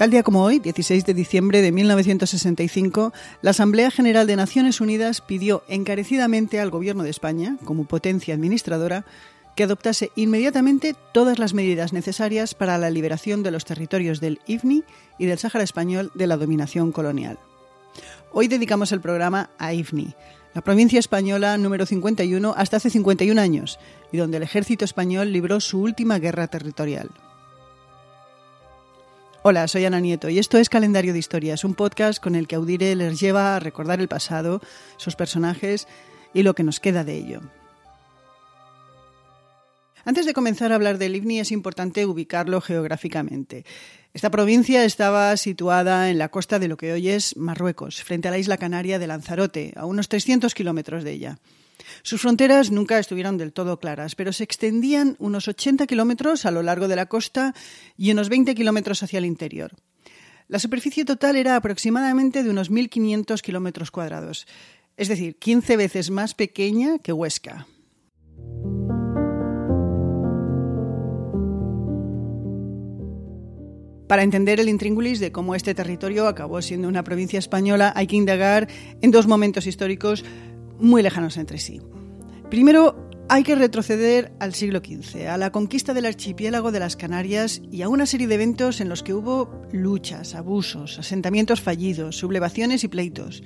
Tal día como hoy, 16 de diciembre de 1965, la Asamblea General de Naciones Unidas pidió encarecidamente al Gobierno de España, como potencia administradora, que adoptase inmediatamente todas las medidas necesarias para la liberación de los territorios del IFNI y del Sáhara Español de la dominación colonial. Hoy dedicamos el programa a IFNI, la provincia española número 51 hasta hace 51 años, y donde el ejército español libró su última guerra territorial. Hola, soy Ana Nieto y esto es Calendario de Historias, un podcast con el que Audire les lleva a recordar el pasado, sus personajes y lo que nos queda de ello. Antes de comenzar a hablar del IVNI es importante ubicarlo geográficamente. Esta provincia estaba situada en la costa de lo que hoy es Marruecos, frente a la isla canaria de Lanzarote, a unos 300 kilómetros de ella. Sus fronteras nunca estuvieron del todo claras, pero se extendían unos 80 kilómetros a lo largo de la costa y unos 20 kilómetros hacia el interior. La superficie total era aproximadamente de unos 1.500 kilómetros cuadrados, es decir, 15 veces más pequeña que Huesca. Para entender el intríngulis de cómo este territorio acabó siendo una provincia española, hay que indagar en dos momentos históricos muy lejanos entre sí. Primero, hay que retroceder al siglo XV, a la conquista del archipiélago de las Canarias y a una serie de eventos en los que hubo luchas, abusos, asentamientos fallidos, sublevaciones y pleitos.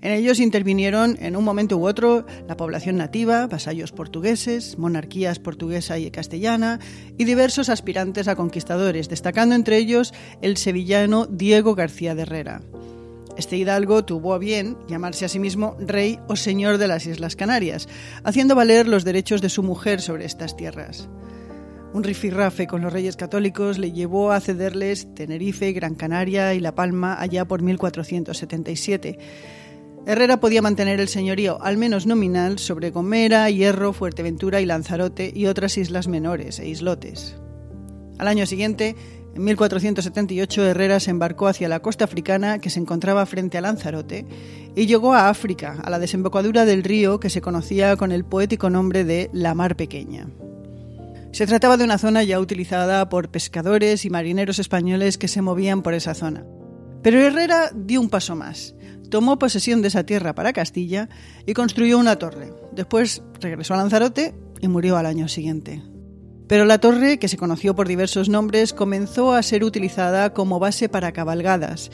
En ellos intervinieron en un momento u otro la población nativa, vasallos portugueses, monarquías portuguesa y castellana y diversos aspirantes a conquistadores, destacando entre ellos el sevillano Diego García de Herrera. Este hidalgo tuvo a bien llamarse a sí mismo rey o señor de las Islas Canarias, haciendo valer los derechos de su mujer sobre estas tierras. Un rifirrafe con los reyes católicos le llevó a cederles Tenerife, Gran Canaria y La Palma allá por 1477. Herrera podía mantener el señorío, al menos nominal, sobre Gomera, Hierro, Fuerteventura y Lanzarote y otras islas menores e islotes. Al año siguiente, en 1478 Herrera se embarcó hacia la costa africana que se encontraba frente a Lanzarote y llegó a África, a la desembocadura del río que se conocía con el poético nombre de la Mar Pequeña. Se trataba de una zona ya utilizada por pescadores y marineros españoles que se movían por esa zona. Pero Herrera dio un paso más. Tomó posesión de esa tierra para Castilla y construyó una torre. Después regresó a Lanzarote y murió al año siguiente. Pero la torre, que se conoció por diversos nombres, comenzó a ser utilizada como base para cabalgadas,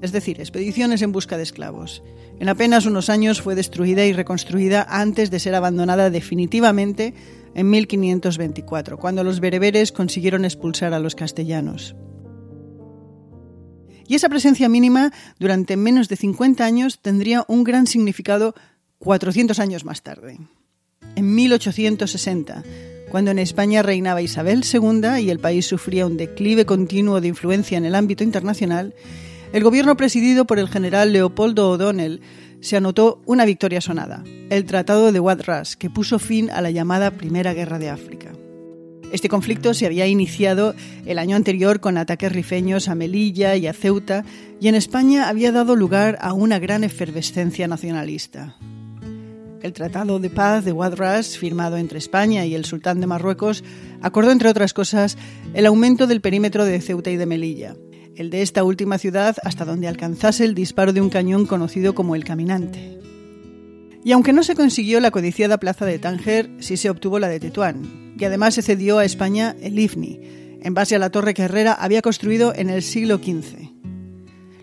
es decir, expediciones en busca de esclavos. En apenas unos años fue destruida y reconstruida antes de ser abandonada definitivamente en 1524, cuando los bereberes consiguieron expulsar a los castellanos. Y esa presencia mínima durante menos de 50 años tendría un gran significado 400 años más tarde. En 1860, cuando en España reinaba Isabel II y el país sufría un declive continuo de influencia en el ámbito internacional, el gobierno presidido por el general Leopoldo O'Donnell se anotó una victoria sonada, el Tratado de Wadras, que puso fin a la llamada Primera Guerra de África. Este conflicto se había iniciado el año anterior con ataques rifeños a Melilla y a Ceuta, y en España había dado lugar a una gran efervescencia nacionalista. El Tratado de Paz de Wadras, firmado entre España y el sultán de Marruecos, acordó, entre otras cosas, el aumento del perímetro de Ceuta y de Melilla, el de esta última ciudad hasta donde alcanzase el disparo de un cañón conocido como el Caminante. Y aunque no se consiguió la codiciada plaza de Tánger, sí se obtuvo la de Tetuán, y además se cedió a España el Ifni, en base a la torre que Herrera había construido en el siglo XV.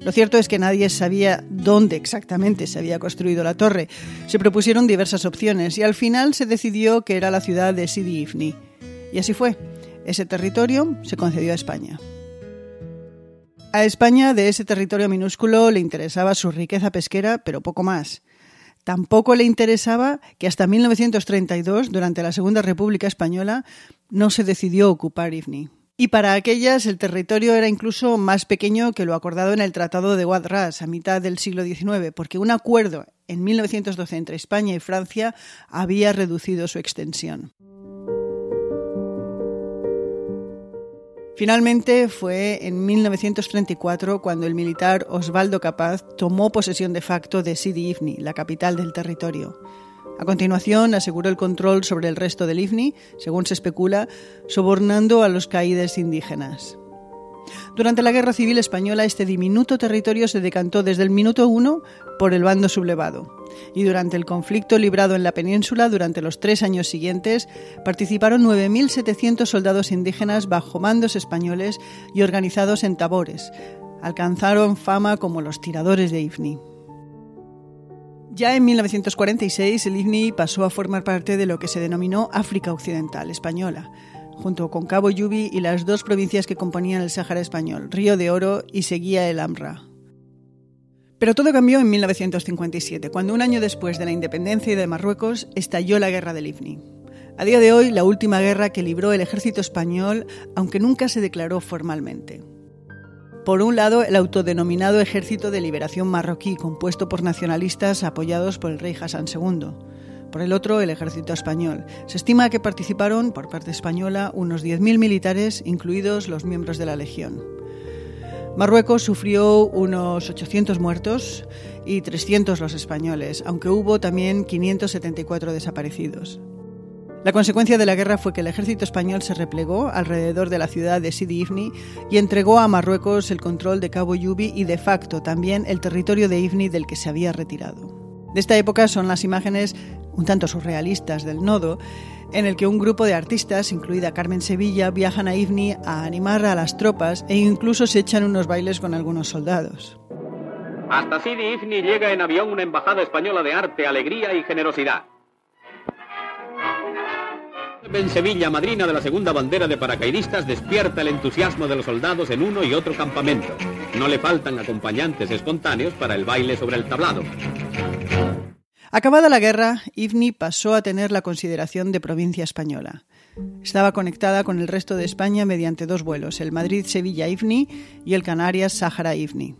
Lo cierto es que nadie sabía dónde exactamente se había construido la torre. Se propusieron diversas opciones y al final se decidió que era la ciudad de Sidi Ifni. Y así fue. Ese territorio se concedió a España. A España de ese territorio minúsculo le interesaba su riqueza pesquera, pero poco más. Tampoco le interesaba que hasta 1932, durante la Segunda República Española, no se decidió ocupar Ifni. Y para aquellas el territorio era incluso más pequeño que lo acordado en el Tratado de Wadras a mitad del siglo XIX, porque un acuerdo en 1912 entre España y Francia había reducido su extensión. Finalmente fue en 1934 cuando el militar Osvaldo Capaz tomó posesión de facto de Sidi Ifni, la capital del territorio. A continuación, aseguró el control sobre el resto del IFNI, según se especula, sobornando a los caídes indígenas. Durante la Guerra Civil Española este diminuto territorio se decantó desde el minuto uno por el bando sublevado. Y durante el conflicto librado en la península durante los tres años siguientes participaron 9.700 soldados indígenas bajo mandos españoles y organizados en tabores. Alcanzaron fama como los tiradores de Ifni. Ya en 1946 el Ifni pasó a formar parte de lo que se denominó África Occidental Española junto con Cabo Yubi y las dos provincias que componían el Sáhara español, Río de Oro y seguía el Amra. Pero todo cambió en 1957, cuando un año después de la independencia de Marruecos estalló la guerra del Ifni. A día de hoy, la última guerra que libró el ejército español, aunque nunca se declaró formalmente. Por un lado, el autodenominado Ejército de Liberación Marroquí, compuesto por nacionalistas apoyados por el rey Hassan II por el otro el ejército español. Se estima que participaron, por parte española, unos 10.000 militares, incluidos los miembros de la Legión. Marruecos sufrió unos 800 muertos y 300 los españoles, aunque hubo también 574 desaparecidos. La consecuencia de la guerra fue que el ejército español se replegó alrededor de la ciudad de Sidi Ifni y entregó a Marruecos el control de Cabo Yubi y de facto también el territorio de Ifni del que se había retirado. De esta época son las imágenes un tanto surrealistas del nodo, en el que un grupo de artistas, incluida Carmen Sevilla, viajan a Ifni a animar a las tropas e incluso se echan unos bailes con algunos soldados. Hasta Sidi Ifni llega en avión una embajada española de arte, alegría y generosidad. En Sevilla, madrina de la segunda bandera de paracaidistas, despierta el entusiasmo de los soldados en uno y otro campamento. No le faltan acompañantes espontáneos para el baile sobre el tablado. Acabada la guerra, Ifni pasó a tener la consideración de provincia española. Estaba conectada con el resto de España mediante dos vuelos, el Madrid-Sevilla-Ifni y el Canarias-Sáhara-Ifni.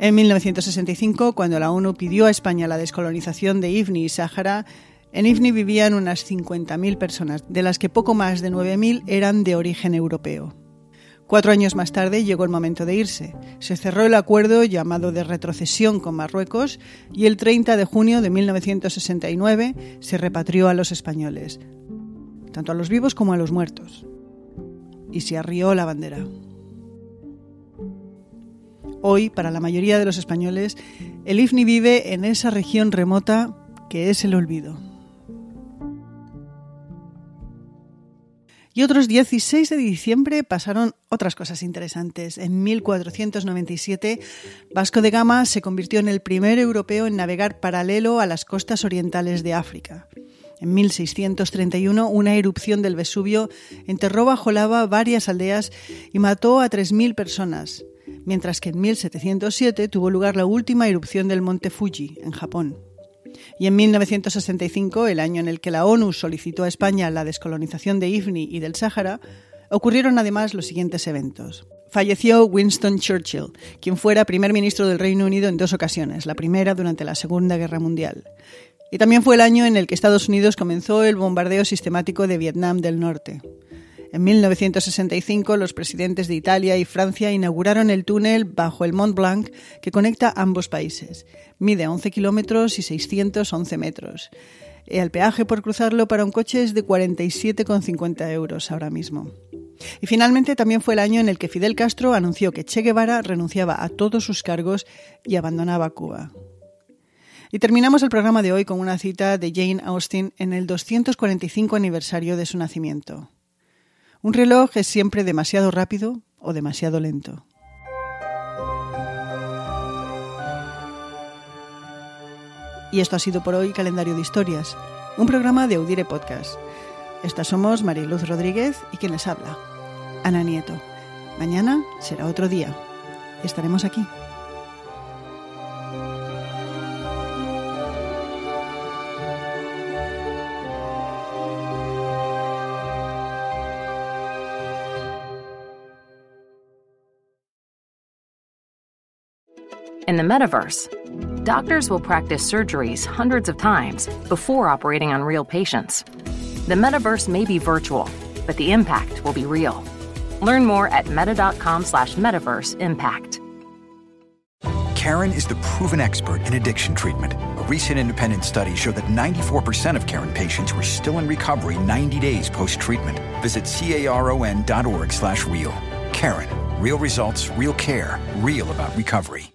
En 1965, cuando la ONU pidió a España la descolonización de Ifni y Sáhara, en Ifni vivían unas 50.000 personas, de las que poco más de 9.000 eran de origen europeo. Cuatro años más tarde llegó el momento de irse. Se cerró el acuerdo llamado de retrocesión con Marruecos y el 30 de junio de 1969 se repatrió a los españoles, tanto a los vivos como a los muertos. Y se arrió la bandera. Hoy, para la mayoría de los españoles, el IFNI vive en esa región remota que es el olvido. Y otros 16 de diciembre pasaron otras cosas interesantes. En 1497, Vasco de Gama se convirtió en el primer europeo en navegar paralelo a las costas orientales de África. En 1631, una erupción del Vesubio enterró bajo lava varias aldeas y mató a 3.000 personas, mientras que en 1707 tuvo lugar la última erupción del monte Fuji, en Japón. Y en 1965, el año en el que la ONU solicitó a España la descolonización de Ifni y del Sáhara, ocurrieron además los siguientes eventos. Falleció Winston Churchill, quien fuera primer ministro del Reino Unido en dos ocasiones, la primera durante la Segunda Guerra Mundial. Y también fue el año en el que Estados Unidos comenzó el bombardeo sistemático de Vietnam del Norte. En 1965, los presidentes de Italia y Francia inauguraron el túnel bajo el Mont Blanc que conecta ambos países. Mide 11 kilómetros y 611 metros. El peaje por cruzarlo para un coche es de 47,50 euros ahora mismo. Y finalmente también fue el año en el que Fidel Castro anunció que Che Guevara renunciaba a todos sus cargos y abandonaba Cuba. Y terminamos el programa de hoy con una cita de Jane Austen en el 245 aniversario de su nacimiento. Un reloj es siempre demasiado rápido o demasiado lento. Y esto ha sido por hoy Calendario de Historias, un programa de Audire Podcast. Estas somos Mariluz Rodríguez y quien les habla, Ana Nieto. Mañana será otro día. Estaremos aquí. In the metaverse, doctors will practice surgeries hundreds of times before operating on real patients. The metaverse may be virtual, but the impact will be real. Learn more at meta.com slash metaverse impact. Karen is the proven expert in addiction treatment. A recent independent study showed that 94% of Karen patients were still in recovery 90 days post-treatment. Visit caron.org slash real. Karen, real results, real care, real about recovery.